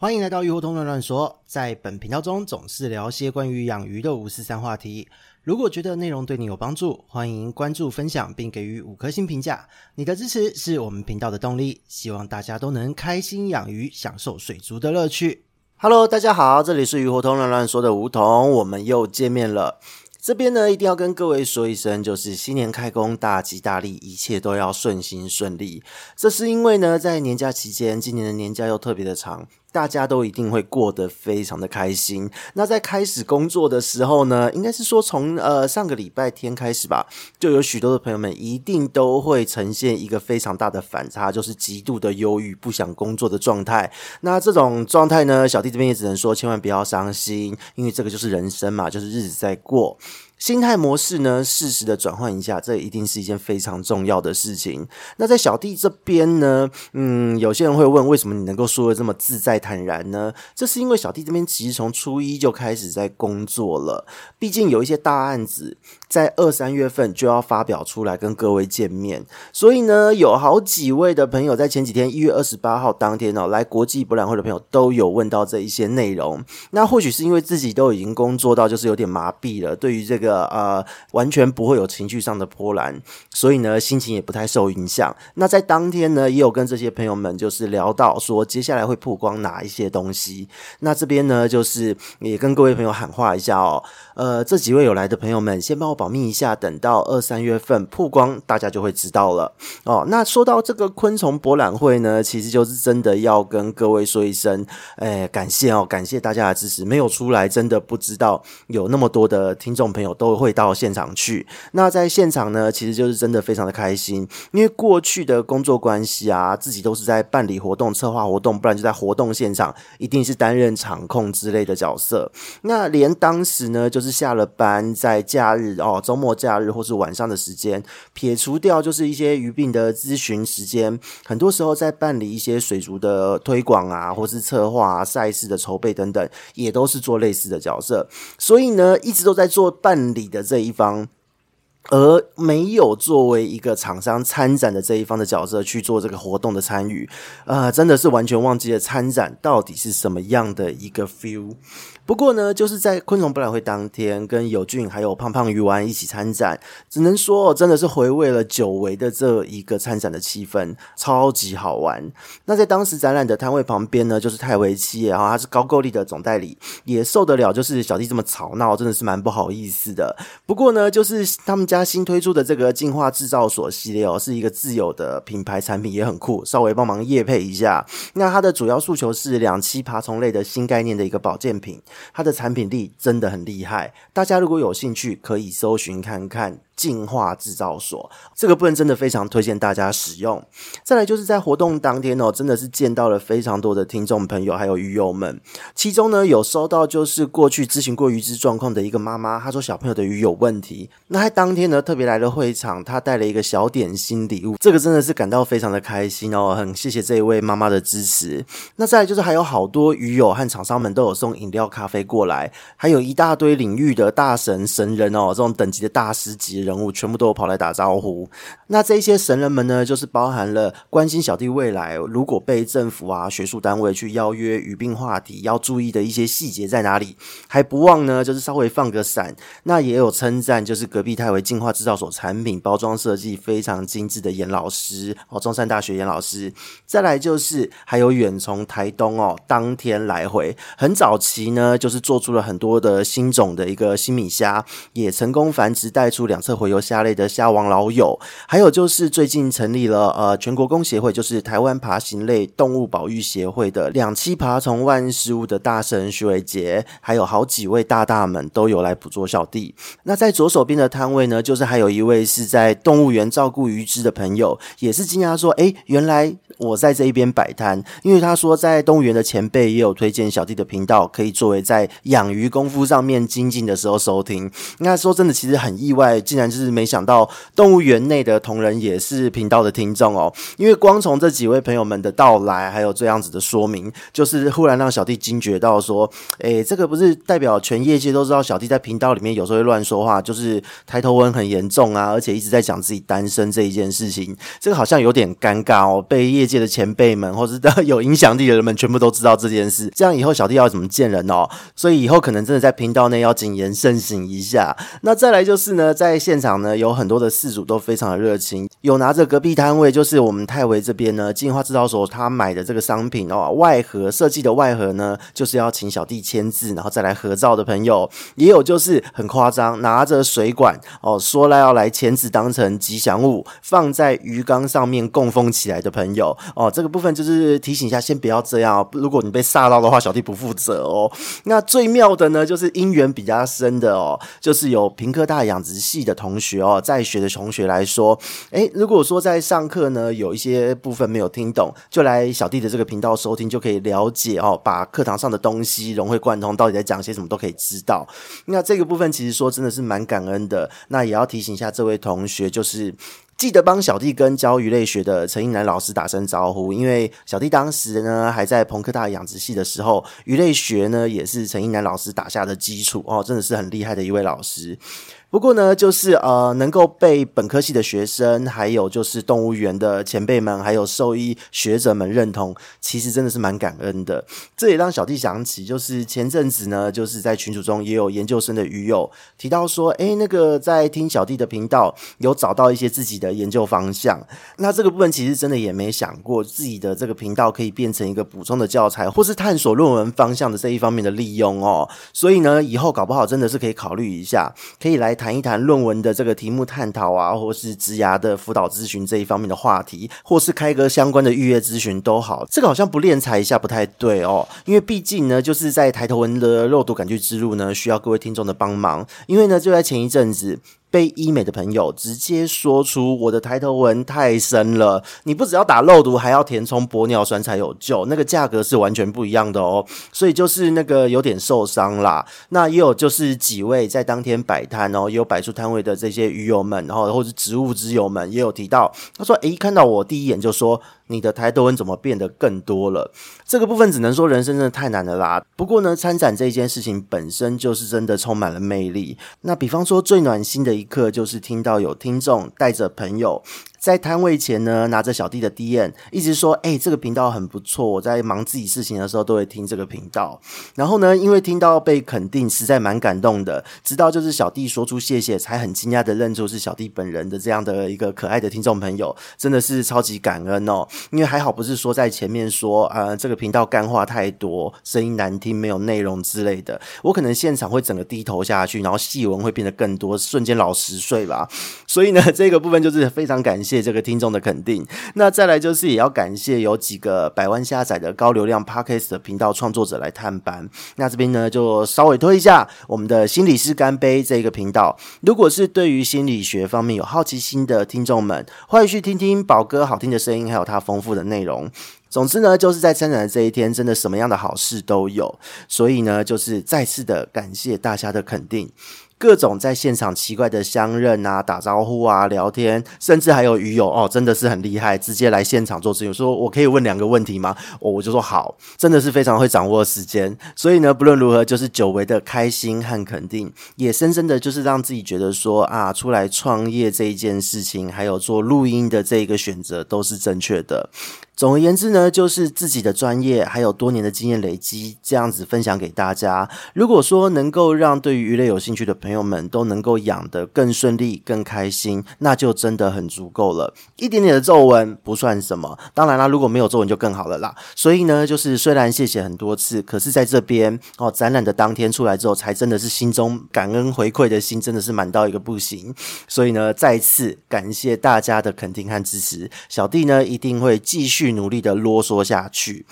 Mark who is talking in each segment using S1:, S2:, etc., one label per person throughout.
S1: 欢迎来到鱼活通乱乱说，在本频道中总是聊些关于养鱼的五四三话题。如果觉得内容对你有帮助，欢迎关注、分享并给予五颗星评价。你的支持是我们频道的动力。希望大家都能开心养鱼，享受水族的乐趣。Hello，大家好，这里是鱼活通乱乱说的梧桐，我们又见面了。这边呢，一定要跟各位说一声，就是新年开工，大吉大利，一切都要顺心顺利。这是因为呢，在年假期间，今年的年假又特别的长。大家都一定会过得非常的开心。那在开始工作的时候呢，应该是说从呃上个礼拜天开始吧，就有许多的朋友们一定都会呈现一个非常大的反差，就是极度的忧郁、不想工作的状态。那这种状态呢，小弟这边也只能说，千万不要伤心，因为这个就是人生嘛，就是日子在过。心态模式呢，适时的转换一下，这一定是一件非常重要的事情。那在小弟这边呢，嗯，有些人会问，为什么你能够说的这么自在坦然呢？这是因为小弟这边其实从初一就开始在工作了，毕竟有一些大案子在二三月份就要发表出来跟各位见面，所以呢，有好几位的朋友在前几天一月二十八号当天哦，来国际博览会的朋友都有问到这一些内容。那或许是因为自己都已经工作到就是有点麻痹了，对于这个。呃，完全不会有情绪上的波澜，所以呢，心情也不太受影响。那在当天呢，也有跟这些朋友们就是聊到说，接下来会曝光哪一些东西。那这边呢，就是也跟各位朋友喊话一下哦。呃，这几位有来的朋友们，先帮我保密一下，等到二三月份曝光，大家就会知道了哦。那说到这个昆虫博览会呢，其实就是真的要跟各位说一声，哎，感谢哦，感谢大家的支持。没有出来，真的不知道有那么多的听众朋友都会到现场去。那在现场呢，其实就是真的非常的开心，因为过去的工作关系啊，自己都是在办理活动、策划活动，不然就在活动现场，一定是担任场控之类的角色。那连当时呢，就是。下了班，在假日哦，哦周末假日或是晚上的时间，撇除掉就是一些鱼病的咨询时间，很多时候在办理一些水族的推广啊，或是策划、赛事的筹备等等，也都是做类似的角色。所以呢，一直都在做办理的这一方。而没有作为一个厂商参展的这一方的角色去做这个活动的参与，呃，真的是完全忘记了参展到底是什么样的一个 feel。不过呢，就是在昆虫博览会当天，跟友俊还有胖胖鱼丸一起参展，只能说真的是回味了久违的这一个参展的气氛，超级好玩。那在当时展览的摊位旁边呢，就是泰维企业，然后他是高句丽的总代理，也受得了就是小弟这么吵闹，真的是蛮不好意思的。不过呢，就是他们家。他新推出的这个进化制造所系列哦，是一个自有的品牌产品，也很酷。稍微帮忙业配一下。那它的主要诉求是两栖爬虫类的新概念的一个保健品，它的产品力真的很厉害。大家如果有兴趣，可以搜寻看看。进化制造所这个部分真的非常推荐大家使用。再来就是在活动当天哦，真的是见到了非常多的听众朋友还有鱼友们。其中呢，有收到就是过去咨询过鱼之状况的一个妈妈，她说小朋友的鱼有问题。那在当天呢，特别来了会场，她带了一个小点心礼物，这个真的是感到非常的开心哦，很谢谢这一位妈妈的支持。那再来就是还有好多鱼友和厂商们都有送饮料、咖啡过来，还有一大堆领域的大神神人哦，这种等级的大师级人物全部都跑来打招呼。那这些神人们呢，就是包含了关心小弟未来如果被政府啊、学术单位去邀约语病话题，要注意的一些细节在哪里，还不忘呢，就是稍微放个闪。那也有称赞，就是隔壁泰维进化制造所产品包装设计非常精致的严老师哦，中山大学严老师。再来就是还有远从台东哦，当天来回，很早期呢，就是做出了很多的新种的一个新米虾，也成功繁殖带出两侧会游虾。类的虾王老友，还有就是最近成立了呃全国工协会，就是台湾爬行类动物保育协会的两栖爬虫万事屋的大神徐伟杰，还有好几位大大们都有来捕捉小弟。那在左手边的摊位呢，就是还有一位是在动物园照顾鱼只的朋友，也是惊讶说，哎，原来我在这一边摆摊，因为他说在动物园的前辈也有推荐小弟的频道，可以作为在养鱼功夫上面精进的时候收听。那说真的，其实很意外，竟然就是没。想到动物园内的同仁也是频道的听众哦，因为光从这几位朋友们的到来，还有这样子的说明，就是忽然让小弟惊觉到说，诶、这个不是代表全业界都知道小弟在频道里面有时候会乱说话，就是抬头纹很严重啊，而且一直在讲自己单身这一件事情，这个好像有点尴尬哦。被业界的前辈们或者有影响力的人们全部都知道这件事，这样以后小弟要怎么见人哦？所以以后可能真的在频道内要谨言慎行一下。那再来就是呢，在现场呢有很多的饲主都非常的热情，有拿着隔壁摊位，就是我们泰维这边呢进化制造所他买的这个商品哦，外盒设计的外盒呢，就是要请小弟签字，然后再来合照的朋友，也有就是很夸张，拿着水管哦，说来要来签字当成吉祥物，放在鱼缸上面供奉起来的朋友。哦，这个部分就是提醒一下，先不要这样，如果你被吓到的话，小弟不负责哦。那最妙的呢，就是姻缘比较深的哦，就是有屏科大养殖系的同学哦，在学的同学来说，诶，如果说在上课呢，有一些部分没有听懂，就来小弟的这个频道收听，就可以了解哦，把课堂上的东西融会贯通，到底在讲些什么都可以知道。那这个部分其实说真的是蛮感恩的。那也要提醒一下这位同学，就是。记得帮小弟跟教鱼类学的陈英南老师打声招呼，因为小弟当时呢还在澎科大养殖系的时候，鱼类学呢也是陈英南老师打下的基础哦，真的是很厉害的一位老师。不过呢，就是呃，能够被本科系的学生，还有就是动物园的前辈们，还有兽医学者们认同，其实真的是蛮感恩的。这也让小弟想起，就是前阵子呢，就是在群组中也有研究生的鱼友提到说，诶，那个在听小弟的频道，有找到一些自己的研究方向。那这个部分其实真的也没想过，自己的这个频道可以变成一个补充的教材，或是探索论文方向的这一方面的利用哦。所以呢，以后搞不好真的是可以考虑一下，可以来。谈一谈论文的这个题目探讨啊，或是职涯的辅导咨询这一方面的话题，或是开个相关的预约咨询都好。这个好像不练才一下不太对哦，因为毕竟呢，就是在抬头文的肉毒杆菌之路呢，需要各位听众的帮忙。因为呢，就在前一阵子。被医美的朋友直接说出我的抬头纹太深了，你不只要打肉毒，还要填充玻尿酸才有救，那个价格是完全不一样的哦。所以就是那个有点受伤啦。那也有就是几位在当天摆摊哦，也有摆出摊位的这些鱼友们，然后或者植物之友们也有提到，他说：“诶，看到我第一眼就说。”你的抬头纹怎么变得更多了？这个部分只能说人生真的太难了啦。不过呢，参展这件事情本身就是真的充满了魅力。那比方说最暖心的一刻，就是听到有听众带着朋友。在摊位前呢，拿着小弟的 DN，一直说：“哎、这个频道很不错。我在忙自己事情的时候，都会听这个频道。然后呢，因为听到被肯定，实在蛮感动的。直到就是小弟说出谢谢，才很惊讶的认出是小弟本人的这样的一个可爱的听众朋友，真的是超级感恩哦。因为还好不是说在前面说，呃，这个频道干话太多，声音难听，没有内容之类的，我可能现场会整个低头下去，然后细纹会变得更多，瞬间老十岁吧。所以呢，这个部分就是非常感谢。谢这个听众的肯定，那再来就是也要感谢有几个百万下载的高流量 Podcast 的频道创作者来探班。那这边呢就稍微推一下我们的心理师干杯这个频道。如果是对于心理学方面有好奇心的听众们，欢迎去听听宝哥好听的声音，还有他丰富的内容。总之呢，就是在参展的这一天，真的什么样的好事都有。所以呢，就是再次的感谢大家的肯定。各种在现场奇怪的相认啊、打招呼啊、聊天，甚至还有鱼友哦，真的是很厉害，直接来现场做质询，说我可以问两个问题吗？哦，我就说好，真的是非常会掌握时间。所以呢，不论如何，就是久违的开心和肯定，也深深的就是让自己觉得说啊，出来创业这一件事情，还有做录音的这一个选择都是正确的。总而言之呢，就是自己的专业还有多年的经验累积，这样子分享给大家。如果说能够让对于鱼类有兴趣的朋朋友们都能够养得更顺利、更开心，那就真的很足够了。一点点的皱纹不算什么，当然啦，如果没有皱纹就更好了啦。所以呢，就是虽然谢谢很多次，可是在这边哦，展览的当天出来之后，才真的是心中感恩回馈的心真的是满到一个不行。所以呢，再次感谢大家的肯定和支持，小弟呢一定会继续。努力的啰嗦下去。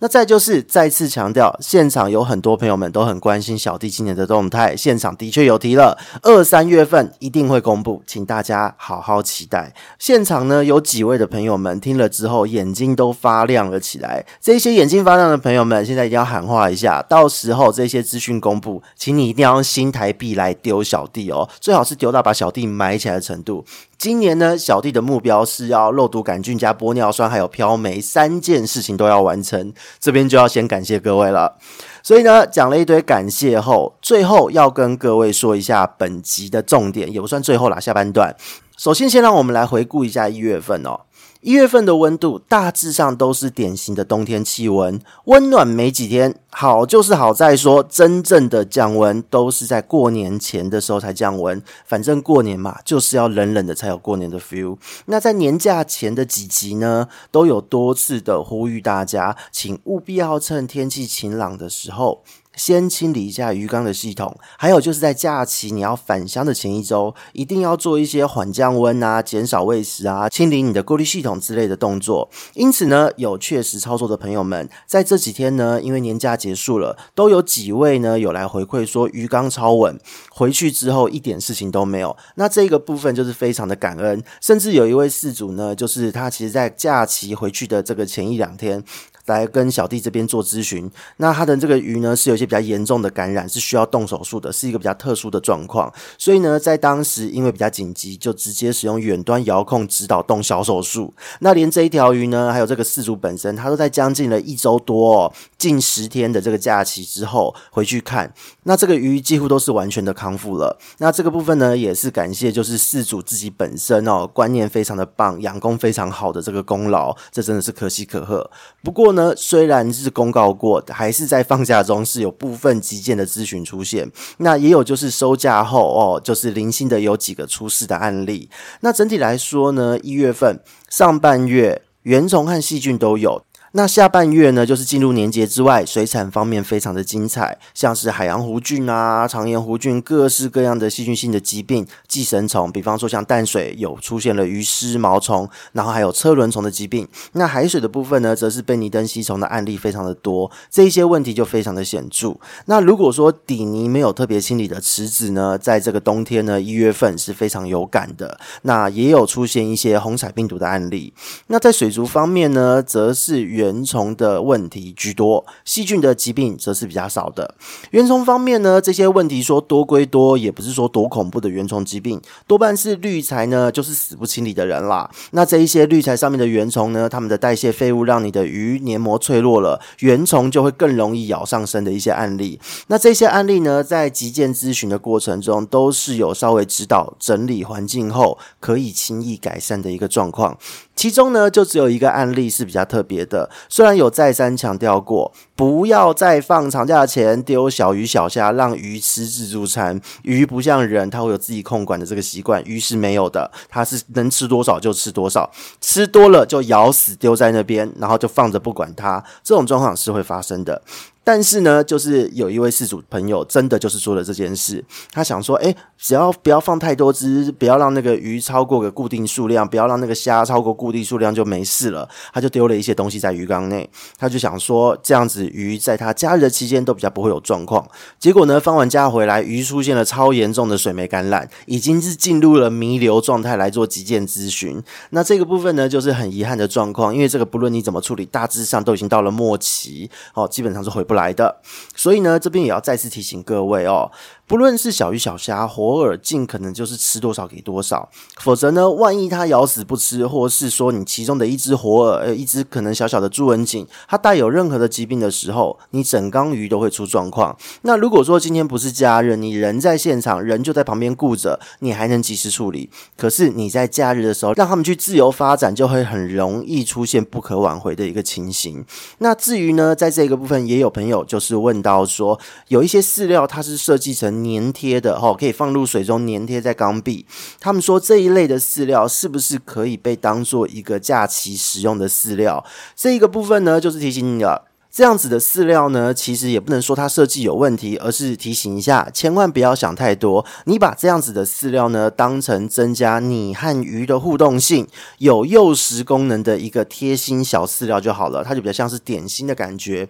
S1: 那再就是再次强调，现场有很多朋友们都很关心小弟今年的动态，现场的确有提了，二三月份一定会公布，请大家好好期待。现场呢有几位的朋友们听了之后，眼睛都发亮了起来。这些眼睛发亮的朋友们，现在一定要喊话一下，到时候这些资讯公布，请你一定要用新台币来丢小弟哦，最好是丢到把小弟埋起来的程度。今年呢，小弟的目标是要肉毒杆菌加玻尿酸，还有飘霉三件事情都要完成。这边就要先感谢各位了。所以呢，讲了一堆感谢后，最后要跟各位说一下本集的重点，也不算最后啦，下半段。首先，先让我们来回顾一下一月份哦。一月份的温度大致上都是典型的冬天气温，温暖没几天。好就是好在说，真正的降温都是在过年前的时候才降温。反正过年嘛，就是要冷冷的才有过年的 feel。那在年假前的几集呢，都有多次的呼吁大家，请务必要趁天气晴朗的时候。先清理一下鱼缸的系统，还有就是在假期你要返乡的前一周，一定要做一些缓降温啊、减少喂食啊、清理你的过滤系统之类的动作。因此呢，有确实操作的朋友们，在这几天呢，因为年假结束了，都有几位呢有来回馈说鱼缸超稳，回去之后一点事情都没有。那这个部分就是非常的感恩，甚至有一位事主呢，就是他其实在假期回去的这个前一两天。来跟小弟这边做咨询，那他的这个鱼呢，是有一些比较严重的感染，是需要动手术的，是一个比较特殊的状况。所以呢，在当时因为比较紧急，就直接使用远端遥控指导动小手术。那连这一条鱼呢，还有这个饲主本身，他都在将近了一周多哦，近十天的这个假期之后回去看，那这个鱼几乎都是完全的康复了。那这个部分呢，也是感谢就是饲主自己本身哦，观念非常的棒，养工非常好的这个功劳，这真的是可喜可贺。不过呢，虽然是公告过，还是在放假中是有部分急件的咨询出现。那也有就是收假后哦，就是零星的有几个出事的案例。那整体来说呢，一月份上半月原虫和细菌都有。那下半月呢，就是进入年节之外，水产方面非常的精彩，像是海洋弧菌啊、肠炎弧菌，各式各样的细菌性的疾病、寄生虫，比方说像淡水有出现了鱼虱、毛虫，然后还有车轮虫的疾病。那海水的部分呢，则是贝尼登吸虫的案例非常的多，这一些问题就非常的显著。那如果说底泥没有特别清理的池子呢，在这个冬天呢，一月份是非常有感的。那也有出现一些红彩病毒的案例。那在水族方面呢，则是原原虫的问题居多，细菌的疾病则是比较少的。原虫方面呢，这些问题说多归多，也不是说多恐怖的原虫疾病，多半是滤材呢，就是死不清理的人啦。那这一些滤材上面的原虫呢，它们的代谢废物让你的鱼黏膜脆弱了，原虫就会更容易咬上身的一些案例。那这些案例呢，在急件咨询的过程中，都是有稍微指导整理环境后，可以轻易改善的一个状况。其中呢，就只有一个案例是比较特别的。虽然有再三强调过，不要再放长假前丢小鱼小虾，让鱼吃自助餐。鱼不像人，它会有自己控管的这个习惯，鱼是没有的，它是能吃多少就吃多少，吃多了就咬死丢在那边，然后就放着不管它。这种状况是会发生的。但是呢，就是有一位事主朋友，真的就是做了这件事。他想说，哎，只要不要放太多只，不要让那个鱼超过个固定数量，不要让那个虾超过固定数量就没事了。他就丢了一些东西在鱼缸内，他就想说，这样子鱼在他假日的期间都比较不会有状况。结果呢，放完假回来，鱼出现了超严重的水霉感染，已经是进入了弥留状态来做急件咨询。那这个部分呢，就是很遗憾的状况，因为这个不论你怎么处理，大致上都已经到了末期，哦，基本上是回不来的，所以呢，这边也要再次提醒各位哦。不论是小鱼小虾，活饵尽可能就是吃多少给多少，否则呢，万一它咬死不吃，或是说你其中的一只活饵，呃，一只可能小小的朱文锦，它带有任何的疾病的时候，你整缸鱼都会出状况。那如果说今天不是假日，你人在现场，人就在旁边顾着，你还能及时处理。可是你在假日的时候，让他们去自由发展，就会很容易出现不可挽回的一个情形。那至于呢，在这个部分，也有朋友就是问到说，有一些饲料它是设计成。粘贴的哈，可以放入水中粘贴在缸壁。他们说这一类的饲料是不是可以被当做一个假期使用的饲料？这一个部分呢，就是提醒你了。这样子的饲料呢，其实也不能说它设计有问题，而是提醒一下，千万不要想太多。你把这样子的饲料呢，当成增加你和鱼的互动性、有诱食功能的一个贴心小饲料就好了，它就比较像是点心的感觉。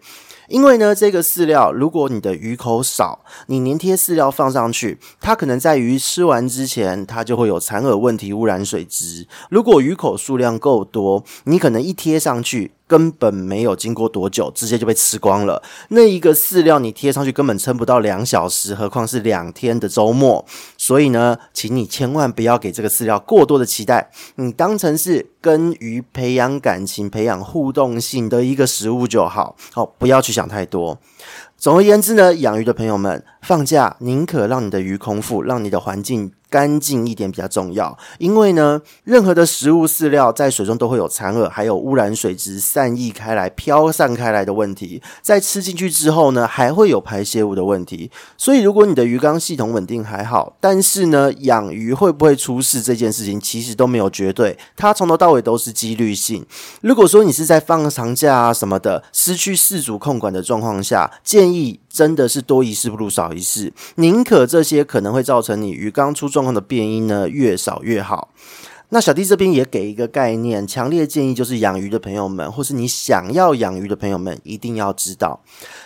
S1: 因为呢，这个饲料如果你的鱼口少，你粘贴饲料放上去，它可能在鱼吃完之前，它就会有残饵问题污染水质。如果鱼口数量够多，你可能一贴上去，根本没有经过多久，直接就被吃光了。那一个饲料你贴上去根本撑不到两小时，何况是两天的周末。所以呢，请你千万不要给这个饲料过多的期待，你当成是跟鱼培养感情、培养互动性的一个食物就好。好，不要去想太多。总而言之呢，养鱼的朋友们，放假宁可让你的鱼空腹，让你的环境干净一点比较重要，因为呢，任何的食物饲料在水中都会有残饵，还有污染水质散溢开来、飘散开来的问题。在吃进去之后呢，还会有排泄物的问题。所以，如果你的鱼缸系统稳定还好，但是呢，养鱼会不会出事这件事情其实都没有绝对，它从头到尾都是几率性。如果说你是在放长假啊什么的，失去饲主控管的状况下，建议真的是多一事不如少一事，宁可这些可能会造成你鱼缸出状况的变因呢，越少越好。那小弟这边也给一个概念，强烈建议就是养鱼的朋友们，或是你想要养鱼的朋友们，一定要知道。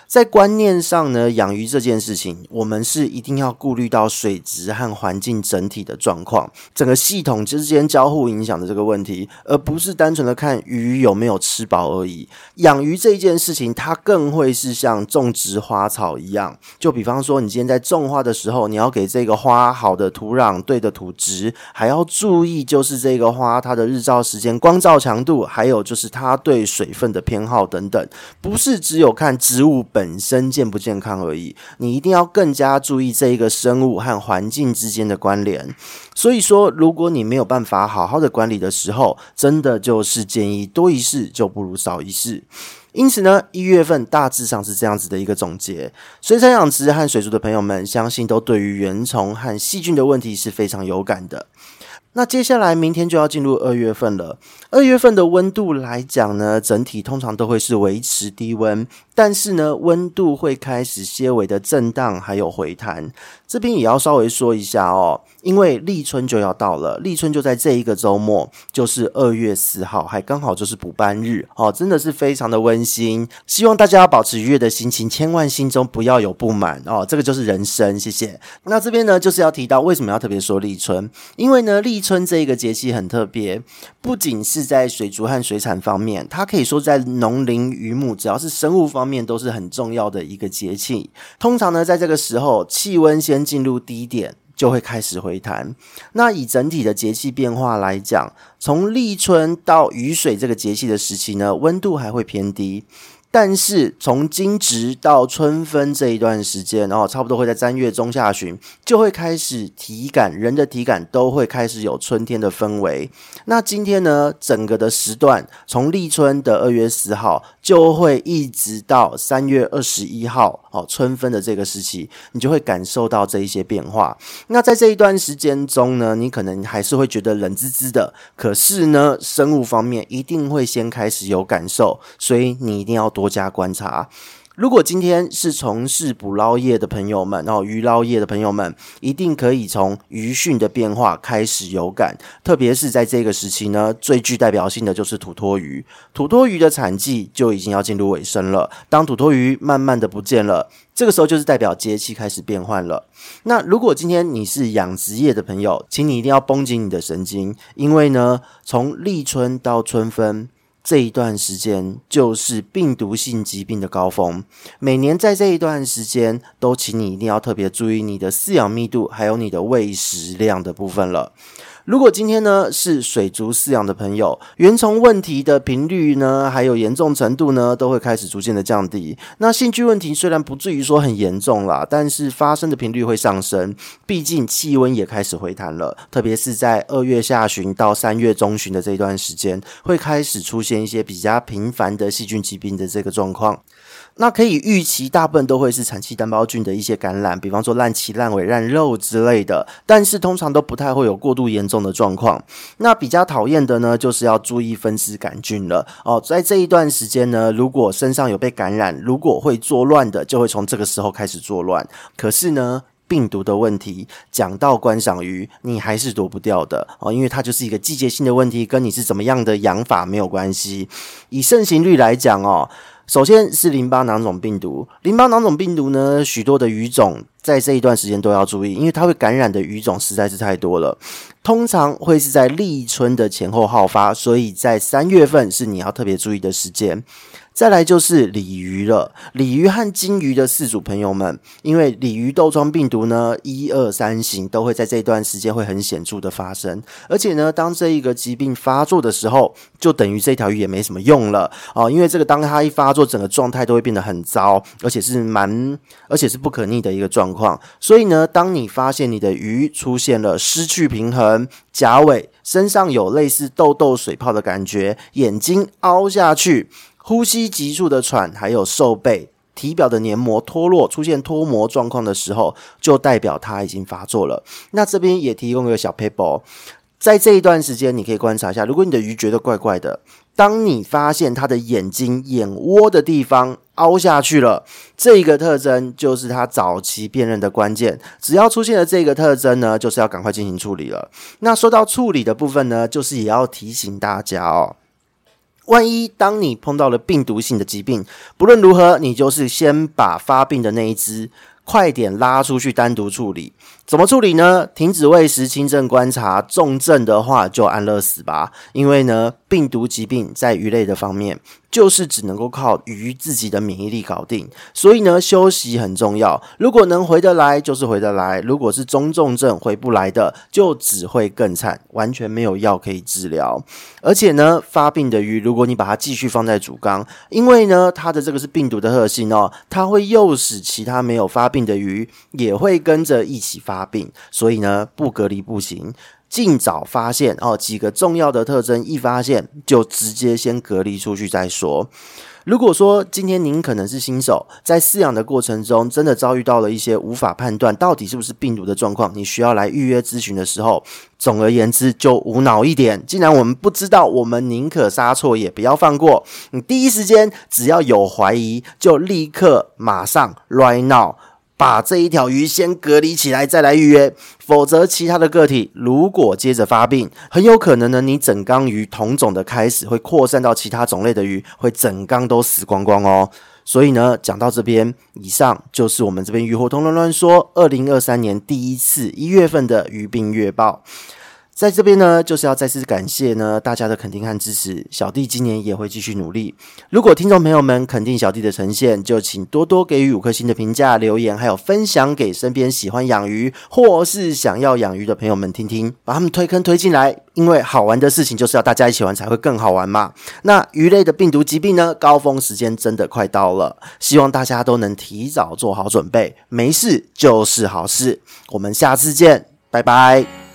S1: 在观念上呢，养鱼这件事情，我们是一定要顾虑到水质和环境整体的状况，整个系统之间交互影响的这个问题，而不是单纯的看鱼有没有吃饱而已。养鱼这一件事情，它更会是像种植花草一样，就比方说，你今天在种花的时候，你要给这个花好的土壤、对的土质，还要注意就是这个花它的日照时间、光照强度，还有就是它对水分的偏好等等，不是只有看植物本身健不健康而已，你一定要更加注意这一个生物和环境之间的关联。所以说，如果你没有办法好好的管理的时候，真的就是建议多一事就不如少一事。因此呢，一月份大致上是这样子的一个总结。水产养殖和水族的朋友们，相信都对于原虫和细菌的问题是非常有感的。那接下来明天就要进入二月份了。二月份的温度来讲呢，整体通常都会是维持低温，但是呢，温度会开始些微的震荡，还有回弹。这边也要稍微说一下哦，因为立春就要到了，立春就在这一个周末，就是二月四号，还刚好就是补班日哦，真的是非常的温馨。希望大家要保持愉悦的心情，千万心中不要有不满哦，这个就是人生。谢谢。那这边呢，就是要提到为什么要特别说立春，因为呢，立春春这一个节气很特别，不仅是在水族和水产方面，它可以说在农林渔牧，只要是生物方面都是很重要的一个节气。通常呢，在这个时候，气温先进入低点，就会开始回弹。那以整体的节气变化来讲，从立春到雨水这个节气的时期呢，温度还会偏低。但是从惊蛰到春分这一段时间，然后差不多会在三月中下旬，就会开始体感，人的体感都会开始有春天的氛围。那今天呢，整个的时段从立春的二月四号，就会一直到三月二十一号，哦，春分的这个时期，你就会感受到这一些变化。那在这一段时间中呢，你可能还是会觉得冷滋滋的，可是呢，生物方面一定会先开始有感受，所以你一定要多加观察。如果今天是从事捕捞业的朋友们，然后鱼捞业的朋友们，一定可以从鱼汛的变化开始有感，特别是在这个时期呢，最具代表性的就是土托鱼。土托鱼的产季就已经要进入尾声了。当土托鱼慢慢的不见了，这个时候就是代表节气开始变换了。那如果今天你是养殖业的朋友，请你一定要绷紧你的神经，因为呢，从立春到春分。这一段时间就是病毒性疾病的高峰，每年在这一段时间，都请你一定要特别注意你的饲养密度，还有你的喂食量的部分了。如果今天呢是水族饲养的朋友，原虫问题的频率呢，还有严重程度呢，都会开始逐渐的降低。那细菌问题虽然不至于说很严重啦，但是发生的频率会上升，毕竟气温也开始回弹了。特别是在二月下旬到三月中旬的这一段时间，会开始出现一些比较频繁的细菌疾病的这个状况。那可以预期，大部分都会是产气单胞菌的一些感染，比方说烂鳍、烂尾、烂肉之类的，但是通常都不太会有过度严重的状况。那比较讨厌的呢，就是要注意分丝杆菌了哦。在这一段时间呢，如果身上有被感染，如果会作乱的，就会从这个时候开始作乱。可是呢，病毒的问题讲到观赏鱼，你还是躲不掉的哦，因为它就是一个季节性的问题，跟你是怎么样的养法没有关系。以盛行率来讲哦。首先是淋巴囊肿病毒，淋巴囊肿病毒呢，许多的鱼种在这一段时间都要注意，因为它会感染的鱼种实在是太多了，通常会是在立春的前后好发，所以在三月份是你要特别注意的时间。再来就是鲤鱼了，鲤鱼和金鱼的饲主朋友们，因为鲤鱼窦疮病毒呢，一二三型都会在这段时间会很显著的发生，而且呢，当这一个疾病发作的时候，就等于这条鱼也没什么用了哦，因为这个当它一发作，整个状态都会变得很糟，而且是蛮，而且是不可逆的一个状况。所以呢，当你发现你的鱼出现了失去平衡、甲尾身上有类似痘痘、水泡的感觉，眼睛凹下去。呼吸急促的喘，还有受背、体表的黏膜脱落、出现脱膜状况的时候，就代表它已经发作了。那这边也提供一个小 paper，在这一段时间，你可以观察一下，如果你的鱼觉得怪怪的，当你发现它的眼睛、眼窝的地方凹下去了，这一个特征就是它早期辨认的关键。只要出现了这个特征呢，就是要赶快进行处理了。那说到处理的部分呢，就是也要提醒大家哦。万一当你碰到了病毒性的疾病，不论如何，你就是先把发病的那一只快点拉出去单独处理。怎么处理呢？停止喂食，轻症观察，重症的话就安乐死吧。因为呢，病毒疾病在鱼类的方面。就是只能够靠鱼自己的免疫力搞定，所以呢，休息很重要。如果能回得来，就是回得来；如果是中重症回不来的，就只会更惨，完全没有药可以治疗。而且呢，发病的鱼，如果你把它继续放在主缸，因为呢，它的这个是病毒的特性哦，它会诱使其他没有发病病的鱼也会跟着一起发病，所以呢，不隔离不行。尽早发现哦，几个重要的特征一发现就直接先隔离出去再说。如果说今天您可能是新手，在饲养的过程中真的遭遇到了一些无法判断到底是不是病毒的状况，你需要来预约咨询的时候，总而言之就无脑一点。既然我们不知道，我们宁可杀错也不要放过。你第一时间只要有怀疑，就立刻马上 right now。把这一条鱼先隔离起来，再来预约，否则其他的个体如果接着发病，很有可能呢，你整缸鱼同种的开始会扩散到其他种类的鱼，会整缸都死光光哦。所以呢，讲到这边，以上就是我们这边鱼活通乱乱说，二零二三年第一次一月份的鱼病月报。在这边呢，就是要再次感谢呢大家的肯定和支持。小弟今年也会继续努力。如果听众朋友们肯定小弟的呈现，就请多多给予五颗星的评价、留言，还有分享给身边喜欢养鱼或是想要养鱼的朋友们听听，把他们推坑推进来。因为好玩的事情就是要大家一起玩才会更好玩嘛。那鱼类的病毒疾病呢，高峰时间真的快到了，希望大家都能提早做好准备，没事就是好事。我们下次见，拜拜。